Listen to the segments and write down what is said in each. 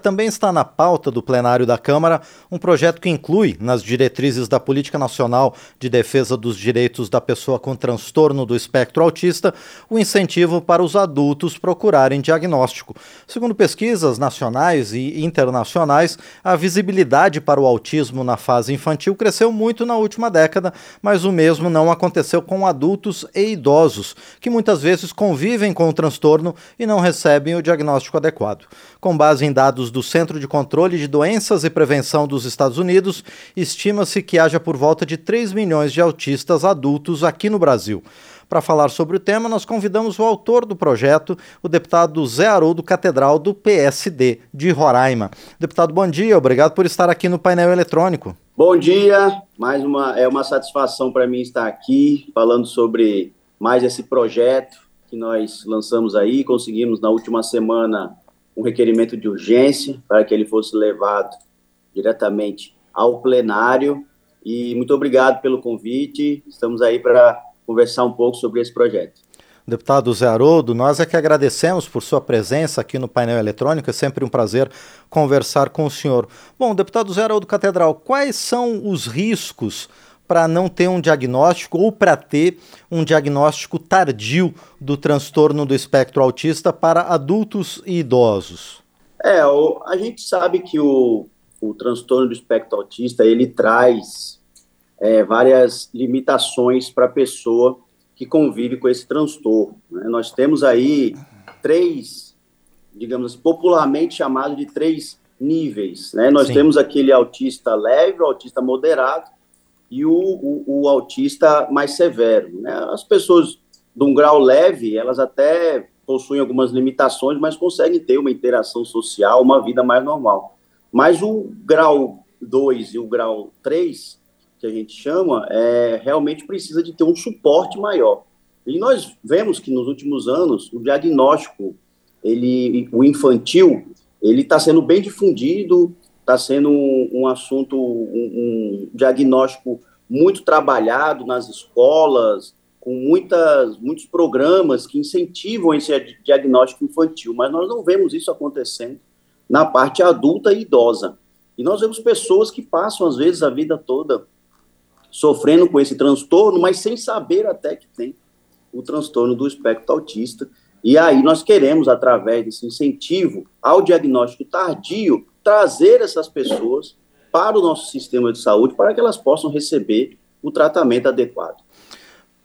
Também está na pauta do plenário da Câmara um projeto que inclui, nas diretrizes da Política Nacional de Defesa dos Direitos da Pessoa com Transtorno do Espectro Autista, o incentivo para os adultos procurarem diagnóstico. Segundo pesquisas nacionais e internacionais, a visibilidade para o autismo na fase infantil cresceu muito na última década, mas o mesmo não aconteceu com adultos e idosos, que muitas vezes convivem com o transtorno e não recebem o diagnóstico adequado. Com base em dados dados do Centro de Controle de Doenças e Prevenção dos Estados Unidos, estima-se que haja por volta de 3 milhões de autistas adultos aqui no Brasil. Para falar sobre o tema, nós convidamos o autor do projeto, o deputado Zé Haroldo Catedral, do PSD de Roraima. Deputado, bom dia, obrigado por estar aqui no painel eletrônico. Bom dia, mais uma, é uma satisfação para mim estar aqui falando sobre mais esse projeto que nós lançamos aí, conseguimos na última semana um requerimento de urgência para que ele fosse levado diretamente ao plenário. E muito obrigado pelo convite. Estamos aí para conversar um pouco sobre esse projeto. Deputado Zé Haroldo, nós é que agradecemos por sua presença aqui no painel eletrônico, é sempre um prazer conversar com o senhor. Bom, deputado Zé Haroldo Catedral, quais são os riscos para não ter um diagnóstico ou para ter um diagnóstico tardio do transtorno do espectro autista para adultos e idosos? É, o, a gente sabe que o, o transtorno do espectro autista ele traz é, várias limitações para a pessoa que convive com esse transtorno. Né? Nós temos aí três, digamos, popularmente chamado de três níveis. Né? Nós Sim. temos aquele autista leve, o autista moderado e o, o, o autista mais severo. Né? As pessoas de um grau leve, elas até possuem algumas limitações, mas conseguem ter uma interação social, uma vida mais normal. Mas o grau 2 e o grau 3, que a gente chama, é, realmente precisa de ter um suporte maior. E nós vemos que nos últimos anos o diagnóstico, ele, o infantil, ele está sendo bem difundido, está sendo um, um assunto, um, um, diagnóstico muito trabalhado nas escolas, com muitas, muitos programas que incentivam esse diagnóstico infantil, mas nós não vemos isso acontecendo na parte adulta e idosa. E nós vemos pessoas que passam, às vezes, a vida toda sofrendo com esse transtorno, mas sem saber até que tem o transtorno do espectro autista. E aí nós queremos, através desse incentivo ao diagnóstico tardio, trazer essas pessoas para o nosso sistema de saúde para que elas possam receber o tratamento adequado.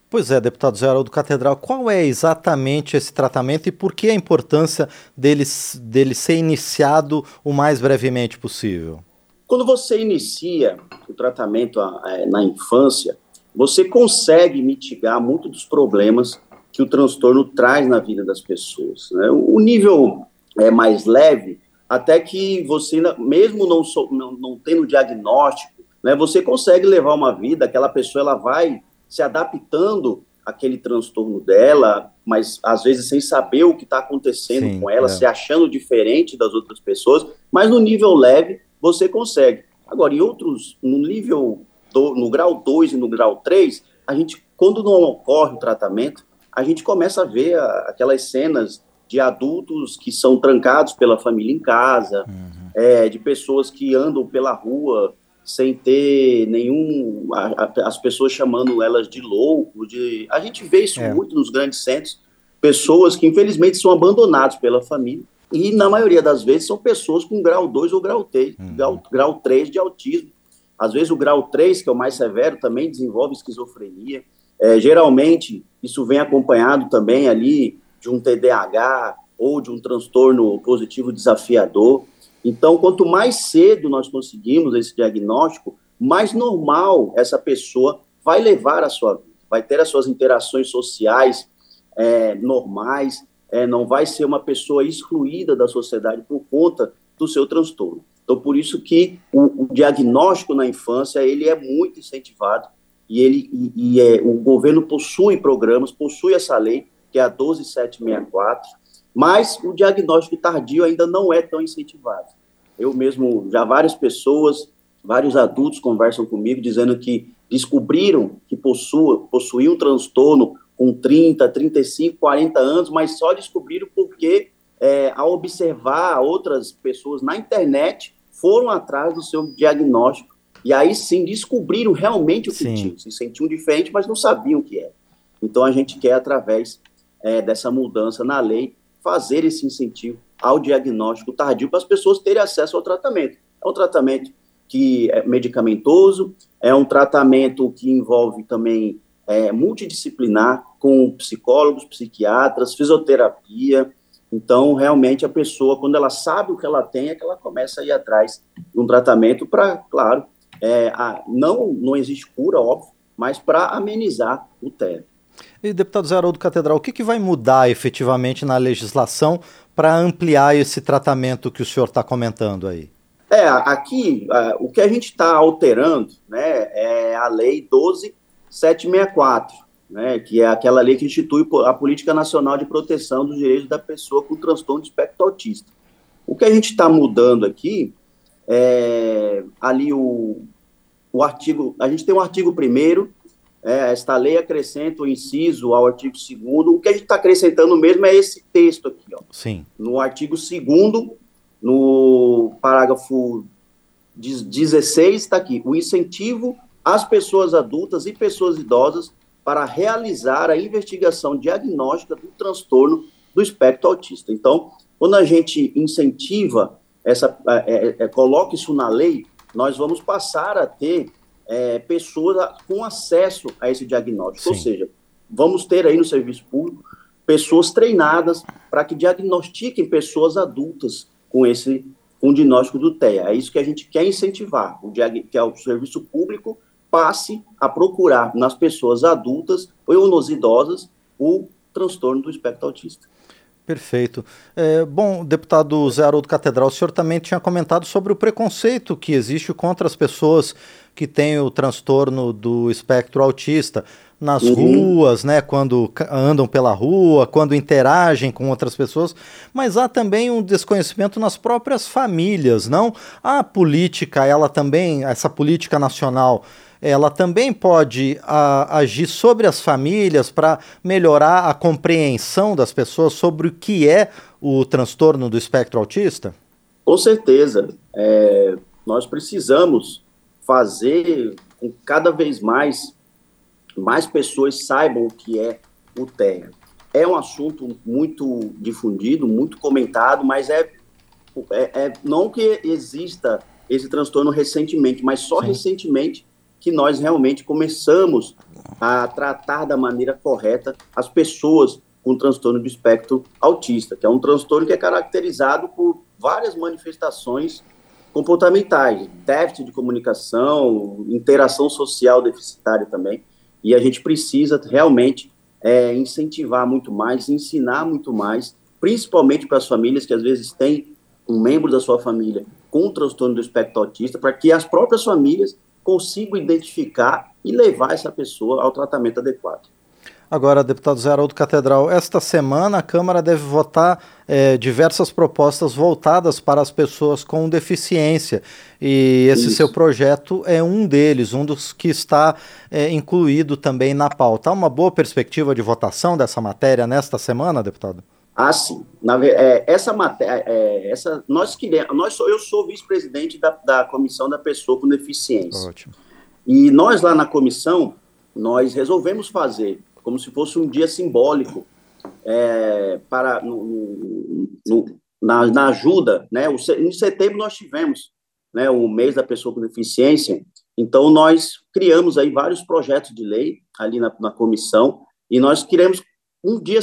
Pois é, deputado Haroldo Catedral, qual é exatamente esse tratamento e por que a importância dele, dele ser iniciado o mais brevemente possível? Quando você inicia o tratamento é, na infância, você consegue mitigar muito dos problemas que o transtorno traz na vida das pessoas. Né? O nível é mais leve, até que você, mesmo não, não, não tendo diagnóstico, né, você consegue levar uma vida, aquela pessoa ela vai se adaptando àquele transtorno dela, mas às vezes sem saber o que está acontecendo Sim, com ela, é. se achando diferente das outras pessoas, mas no nível leve você consegue. Agora, em outros, no nível, do, no grau 2 e no grau 3, a gente, quando não ocorre o tratamento, a gente começa a ver a, aquelas cenas de adultos que são trancados pela família em casa, uhum. é, de pessoas que andam pela rua sem ter nenhum. A, a, as pessoas chamando elas de louco. De, a gente vê isso é. muito nos grandes centros. Pessoas que, infelizmente, são abandonadas pela família. E, na maioria das vezes, são pessoas com grau 2 ou grau 3, uhum. grau, grau 3 de autismo. Às vezes, o grau 3, que é o mais severo, também desenvolve esquizofrenia. É, geralmente, isso vem acompanhado também ali de um TDAH ou de um transtorno positivo desafiador. Então, quanto mais cedo nós conseguimos esse diagnóstico, mais normal essa pessoa vai levar a sua vida, vai ter as suas interações sociais é, normais, é, não vai ser uma pessoa excluída da sociedade por conta do seu transtorno. Então, por isso que o, o diagnóstico na infância ele é muito incentivado e ele e, e é, o governo possui programas, possui essa lei que é a 12764, mas o diagnóstico tardio ainda não é tão incentivado. Eu mesmo, já várias pessoas, vários adultos conversam comigo dizendo que descobriram que possua, possuíam um transtorno com 30, 35, 40 anos, mas só descobriram porque é, ao observar outras pessoas na internet, foram atrás do seu diagnóstico e aí sim descobriram realmente o que sim. tinham. Se sentiam diferente, mas não sabiam o que era. Então a gente quer, através é, dessa mudança na lei, fazer esse incentivo ao diagnóstico tardio para as pessoas terem acesso ao tratamento. É um tratamento que é medicamentoso, é um tratamento que envolve também é, multidisciplinar, com psicólogos, psiquiatras, fisioterapia. Então, realmente, a pessoa, quando ela sabe o que ela tem, é que ela começa a ir atrás de um tratamento para, claro, é, a, não, não existe cura, óbvio, mas para amenizar o TEA. E, deputado Zé Haroldo Catedral, o que, que vai mudar efetivamente na legislação para ampliar esse tratamento que o senhor está comentando aí? É, aqui, uh, o que a gente está alterando né, é a Lei 12764, né, que é aquela lei que institui a Política Nacional de Proteção dos Direitos da Pessoa com Transtorno de Espectro Autista. O que a gente está mudando aqui é ali o, o artigo, a gente tem um artigo primeiro é, esta lei acrescenta o inciso ao artigo 2 O que a gente está acrescentando mesmo é esse texto aqui. Ó. Sim. No artigo 2 no parágrafo 16, está aqui. O incentivo às pessoas adultas e pessoas idosas para realizar a investigação diagnóstica do transtorno do espectro autista. Então, quando a gente incentiva essa, é, é, é coloca isso na lei, nós vamos passar a ter é, pessoas com acesso a esse diagnóstico. Sim. Ou seja, vamos ter aí no serviço público pessoas treinadas para que diagnostiquem pessoas adultas com esse com diagnóstico do TEA. É isso que a gente quer incentivar, o que é o serviço público passe a procurar nas pessoas adultas ou nos idosas o transtorno do espectro autista. Perfeito. É, bom, deputado Zé Haroldo Catedral, o senhor também tinha comentado sobre o preconceito que existe contra as pessoas que têm o transtorno do espectro autista nas uhum. ruas, né, quando andam pela rua, quando interagem com outras pessoas, mas há também um desconhecimento nas próprias famílias, não? A política, ela também, essa política nacional, ela também pode a, agir sobre as famílias para melhorar a compreensão das pessoas sobre o que é o transtorno do espectro autista? Com certeza. É, nós precisamos fazer com que cada vez mais mais pessoas saibam o que é o TEA. É um assunto muito difundido, muito comentado, mas é, é, é não que exista esse transtorno recentemente, mas só Sim. recentemente que nós realmente começamos a tratar da maneira correta as pessoas com transtorno do espectro autista, que é um transtorno que é caracterizado por várias manifestações comportamentais, déficit de comunicação, interação social deficitária também, e a gente precisa realmente é, incentivar muito mais, ensinar muito mais, principalmente para as famílias que às vezes têm um membro da sua família com transtorno do espectro autista, para que as próprias famílias consigo identificar e levar essa pessoa ao tratamento adequado. Agora, deputado Zé Haroldo Catedral, esta semana a Câmara deve votar é, diversas propostas voltadas para as pessoas com deficiência. E esse Isso. seu projeto é um deles, um dos que está é, incluído também na pauta. Há uma boa perspectiva de votação dessa matéria nesta semana, deputado? Ah, sim. Na, é, essa matéria, é, essa, nós queremos, nós eu sou vice-presidente da, da comissão da pessoa com deficiência. Ótimo. E nós lá na comissão, nós resolvemos fazer como se fosse um dia simbólico é, para no, no, na, na, ajuda, né? O, em setembro nós tivemos, né, o mês da pessoa com deficiência. Então nós criamos aí vários projetos de lei ali na, na comissão e nós queremos um dia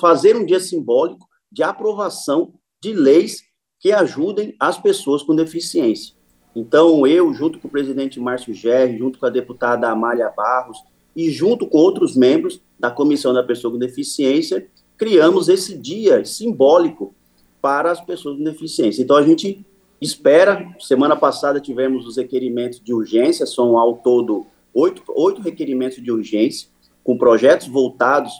fazer um dia simbólico de aprovação de leis que ajudem as pessoas com deficiência. Então, eu, junto com o presidente Márcio Gerri, junto com a deputada Amália Barros e junto com outros membros da Comissão da Pessoa com Deficiência, criamos esse dia simbólico para as pessoas com deficiência. Então, a gente espera, semana passada tivemos os requerimentos de urgência, são ao todo oito, oito requerimentos de urgência, com projetos voltados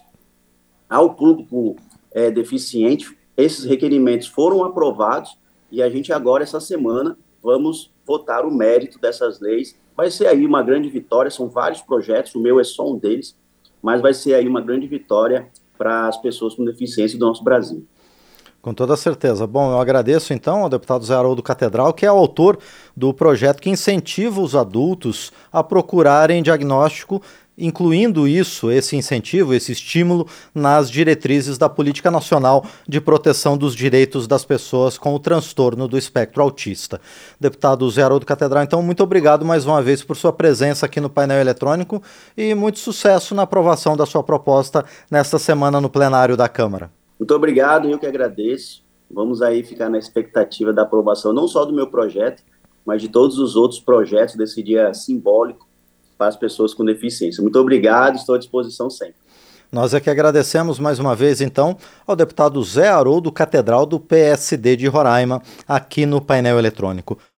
ao público é, deficiente. Esses requerimentos foram aprovados e a gente agora, essa semana, vamos votar o mérito dessas leis. Vai ser aí uma grande vitória, são vários projetos, o meu é só um deles, mas vai ser aí uma grande vitória para as pessoas com deficiência do nosso Brasil. Com toda certeza. Bom, eu agradeço então ao deputado Zé Haroldo Catedral, que é o autor do projeto que incentiva os adultos a procurarem diagnóstico incluindo isso, esse incentivo, esse estímulo, nas diretrizes da Política Nacional de Proteção dos Direitos das Pessoas com o Transtorno do Espectro Autista. Deputado Zé Haroldo Catedral, então, muito obrigado mais uma vez por sua presença aqui no painel eletrônico e muito sucesso na aprovação da sua proposta nesta semana no plenário da Câmara. Muito obrigado, eu que agradeço. Vamos aí ficar na expectativa da aprovação não só do meu projeto, mas de todos os outros projetos desse dia simbólico para as pessoas com deficiência. Muito obrigado, estou à disposição sempre. Nós é que agradecemos mais uma vez, então, ao deputado Zé Haroldo Catedral do PSD de Roraima, aqui no painel eletrônico.